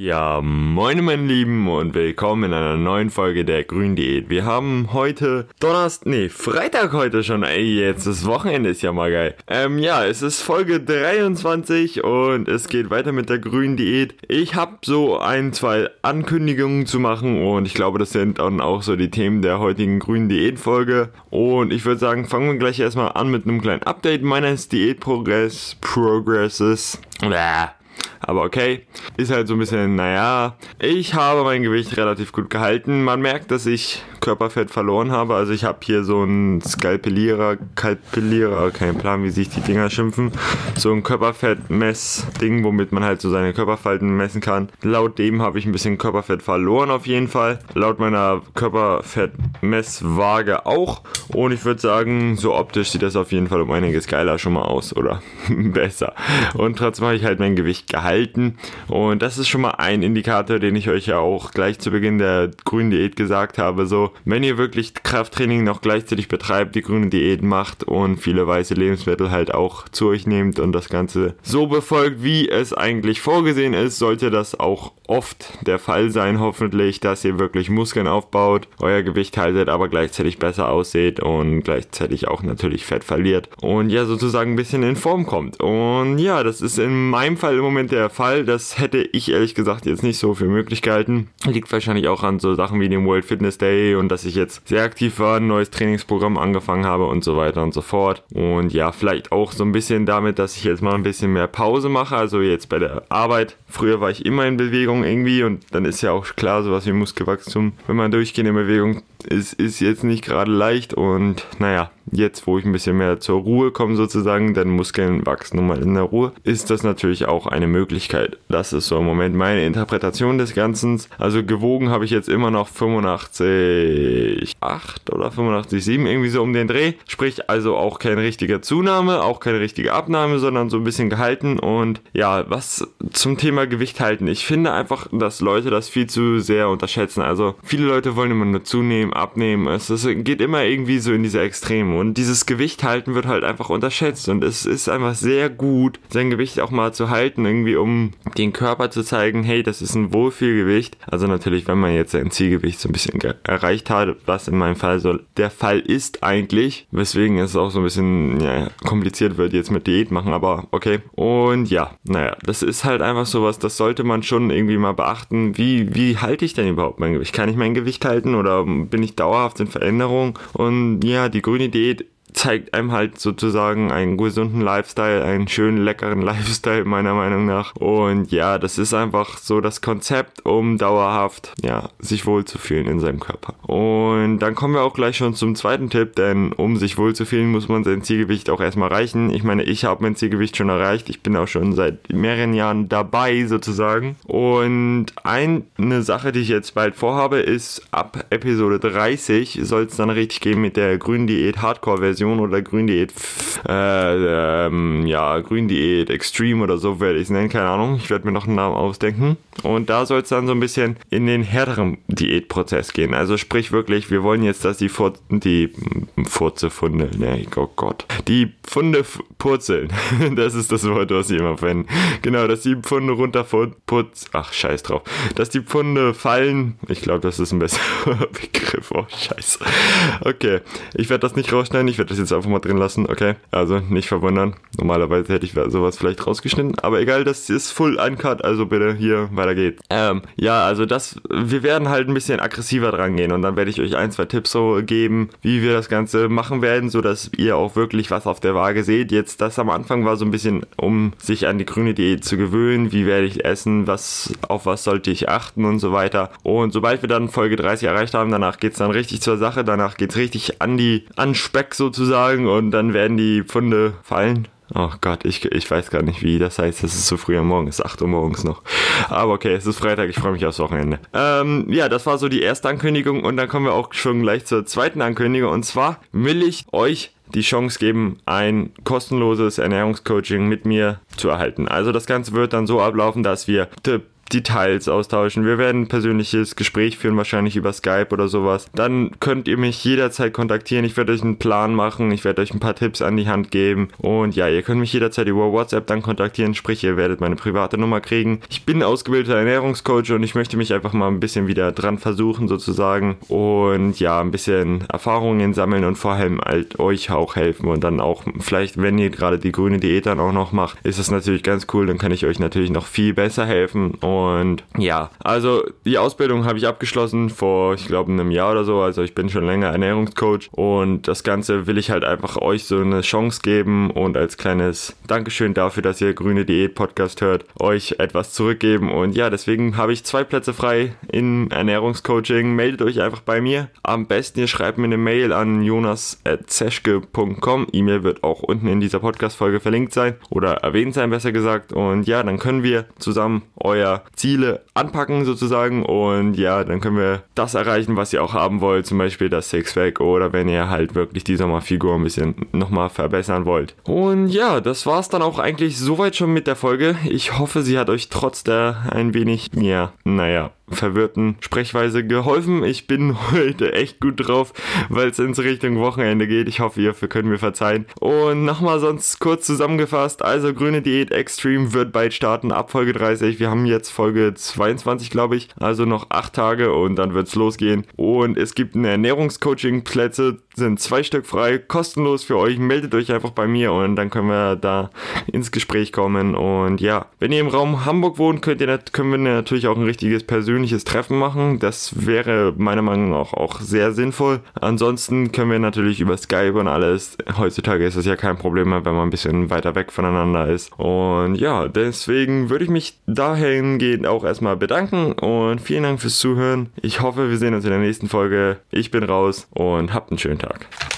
Ja, moin meine Lieben und willkommen in einer neuen Folge der Grün Diät. Wir haben heute Donnerstag, nee, Freitag heute schon, ey, jetzt das Wochenende ist ja mal geil. Ähm, ja, es ist Folge 23 und es geht weiter mit der Grün Diät. Ich habe so ein, zwei Ankündigungen zu machen und ich glaube, das sind dann auch so die Themen der heutigen Grün Diät Folge. Und ich würde sagen, fangen wir gleich erstmal an mit einem kleinen Update meines Diätprogress, Progresses. Bäh. Aber okay, ist halt so ein bisschen, naja, ich habe mein Gewicht relativ gut gehalten. Man merkt, dass ich Körperfett verloren habe. Also ich habe hier so einen Skalpellierer, Kalpellierer, kein Plan, wie sich die Dinger schimpfen. So ein Körperfettmess-Ding, womit man halt so seine Körperfalten messen kann. Laut dem habe ich ein bisschen Körperfett verloren auf jeden Fall. Laut meiner Körperfettmesswaage auch. Und ich würde sagen, so optisch sieht das auf jeden Fall um einiges geiler schon mal aus oder besser. Und trotzdem habe ich halt mein Gewicht gehalten. Und das ist schon mal ein Indikator, den ich euch ja auch gleich zu Beginn der grünen Diät gesagt habe. So, wenn ihr wirklich Krafttraining noch gleichzeitig betreibt, die grüne Diät macht und viele weiße Lebensmittel halt auch zu euch nehmt und das Ganze so befolgt, wie es eigentlich vorgesehen ist, sollte das auch oft der Fall sein, hoffentlich, dass ihr wirklich Muskeln aufbaut, euer Gewicht haltet, aber gleichzeitig besser aussieht und gleichzeitig auch natürlich Fett verliert und ja, sozusagen ein bisschen in Form kommt. Und ja, das ist in meinem Fall im Moment der Fall. Das hätte ich ehrlich gesagt jetzt nicht so für möglich gehalten. Liegt wahrscheinlich auch an so Sachen wie dem World Fitness Day und dass ich jetzt sehr aktiv war, ein neues Trainingsprogramm angefangen habe und so weiter und so fort. Und ja, vielleicht auch so ein bisschen damit, dass ich jetzt mal ein bisschen mehr Pause mache. Also jetzt bei der Arbeit. Früher war ich immer in Bewegung irgendwie und dann ist ja auch klar, sowas wie Muskelwachstum, wenn man durchgehend in Bewegung ist, ist jetzt nicht gerade leicht und naja, jetzt, wo ich ein bisschen mehr zur Ruhe komme sozusagen, denn Muskeln wachsen nun mal in der Ruhe, ist das natürlich auch eine Möglichkeit. Das ist so im Moment meine Interpretation des Ganzen. Also gewogen habe ich jetzt immer noch 85,8 oder 85,7 irgendwie so um den Dreh. Sprich also auch keine richtige Zunahme, auch keine richtige Abnahme, sondern so ein bisschen gehalten. Und ja, was zum Thema Gewicht halten. Ich finde einfach, dass Leute das viel zu sehr unterschätzen. Also viele Leute wollen immer nur zunehmen, abnehmen. Es, es geht immer irgendwie so in diese Extreme. Und dieses Gewicht halten wird halt einfach unterschätzt. Und es ist einfach sehr gut, sein Gewicht auch mal zu halten, irgendwie um den Körper zu zeigen, hey, das ist ein Wohlfühlgewicht. Also natürlich, wenn man jetzt sein Zielgewicht so ein bisschen erreicht hat, was in meinem Fall so der Fall ist eigentlich, weswegen es auch so ein bisschen ja, kompliziert wird jetzt mit Diät machen, aber okay. Und ja, naja, das ist halt einfach sowas, das sollte man schon irgendwie mal beachten. Wie, wie halte ich denn überhaupt mein Gewicht? Kann ich mein Gewicht halten oder bin ich dauerhaft in Veränderung? Und ja, die grüne Diät zeigt einem halt sozusagen einen gesunden Lifestyle, einen schönen, leckeren Lifestyle meiner Meinung nach. Und ja, das ist einfach so das Konzept, um dauerhaft, ja, sich wohlzufühlen in seinem Körper. Und dann kommen wir auch gleich schon zum zweiten Tipp, denn um sich wohlzufühlen, muss man sein Zielgewicht auch erstmal erreichen. Ich meine, ich habe mein Zielgewicht schon erreicht. Ich bin auch schon seit mehreren Jahren dabei sozusagen. Und eine Sache, die ich jetzt bald vorhabe, ist ab Episode 30 soll es dann richtig gehen mit der grünen Diät Hardcore-Version Version oder Gründiät, äh, ähm, ja, Gründiät Extreme oder so werde ich es nennen, keine Ahnung. Ich werde mir noch einen Namen ausdenken. Und da soll es dann so ein bisschen in den härteren Diätprozess gehen. Also sprich wirklich, wir wollen jetzt, dass die, Fur die Furzefunde, ne, oh Gott, die Funde purzeln. das ist das Wort, was ich immer verwende. Genau, dass die Pfunde runterputz, ach scheiß drauf, dass die Pfunde fallen. Ich glaube, das ist ein besserer Begriff. Oh scheiße. Okay, ich werde das nicht rausschneiden. Ich werde das jetzt einfach mal drin lassen. Okay, also nicht verwundern. Normalerweise hätte ich sowas vielleicht rausgeschnitten, aber egal, das ist Full Uncut. Also bitte hier weiter geht's. Ähm, ja, also das, wir werden halt ein bisschen aggressiver dran gehen und dann werde ich euch ein, zwei Tipps so geben, wie wir das Ganze machen werden, so dass ihr auch wirklich was auf der Waage seht. Jetzt das am Anfang war so ein bisschen, um sich an die grüne Diät zu gewöhnen. Wie werde ich essen? Was, auf was sollte ich achten und so weiter. Und sobald wir dann Folge 30 erreicht haben, danach geht es dann richtig zur Sache. Danach geht es richtig an die, an Speck sozusagen und dann werden die Pfunde fallen. Oh Gott, ich, ich weiß gar nicht wie. Das heißt, es ist so früh am Morgen, es ist 8 Uhr morgens noch. Aber okay, es ist Freitag, ich freue mich aufs Wochenende. Ähm, ja, das war so die erste Ankündigung und dann kommen wir auch schon gleich zur zweiten Ankündigung. Und zwar will ich euch die Chance geben, ein kostenloses Ernährungscoaching mit mir zu erhalten. Also das Ganze wird dann so ablaufen, dass wir Details austauschen. Wir werden ein persönliches Gespräch führen, wahrscheinlich über Skype oder sowas. Dann könnt ihr mich jederzeit kontaktieren. Ich werde euch einen Plan machen. Ich werde euch ein paar Tipps an die Hand geben. Und ja, ihr könnt mich jederzeit über WhatsApp dann kontaktieren. Sprich, ihr werdet meine private Nummer kriegen. Ich bin ausgebildeter Ernährungscoach und ich möchte mich einfach mal ein bisschen wieder dran versuchen sozusagen. Und ja, ein bisschen Erfahrungen sammeln und vor allem halt euch auch helfen. Und dann auch vielleicht, wenn ihr gerade die grüne Diät dann auch noch macht, ist das natürlich ganz cool. Dann kann ich euch natürlich noch viel besser helfen. Und ja, also die Ausbildung habe ich abgeschlossen vor, ich glaube, einem Jahr oder so. Also ich bin schon länger Ernährungscoach und das Ganze will ich halt einfach euch so eine Chance geben und als kleines Dankeschön dafür, dass ihr Grüne Diät Podcast hört, euch etwas zurückgeben. Und ja, deswegen habe ich zwei Plätze frei im Ernährungscoaching. Meldet euch einfach bei mir. Am besten ihr schreibt mir eine Mail an jonas.zeschke.com. E-Mail wird auch unten in dieser Podcast-Folge verlinkt sein oder erwähnt sein, besser gesagt. Und ja, dann können wir zusammen euer Ziele anpacken sozusagen und ja, dann können wir das erreichen, was ihr auch haben wollt, zum Beispiel das Sixpack oder wenn ihr halt wirklich die Sommerfigur ein bisschen nochmal verbessern wollt. Und ja, das war's dann auch eigentlich soweit schon mit der Folge. Ich hoffe, sie hat euch trotz der ein wenig, ja, naja, verwirrten Sprechweise geholfen. Ich bin heute echt gut drauf, weil es ins Richtung Wochenende geht. Ich hoffe, ihr könnt mir verzeihen. Und nochmal sonst kurz zusammengefasst. Also grüne Diät Extreme wird bald starten ab Folge 30. Wir haben jetzt Folge 22, glaube ich. Also noch acht Tage und dann wird es losgehen. Und es gibt eine Ernährungscoaching-Plätze sind zwei Stück frei, kostenlos für euch. Meldet euch einfach bei mir und dann können wir da ins Gespräch kommen. Und ja, wenn ihr im Raum Hamburg wohnt, könnt ihr, können wir natürlich auch ein richtiges persönliches Treffen machen. Das wäre meiner Meinung nach auch sehr sinnvoll. Ansonsten können wir natürlich über Skype und alles. Heutzutage ist das ja kein Problem mehr, wenn man ein bisschen weiter weg voneinander ist. Und ja, deswegen würde ich mich dahingehend auch erstmal bedanken und vielen Dank fürs Zuhören. Ich hoffe, wir sehen uns in der nächsten Folge. Ich bin raus und habt einen schönen Tag.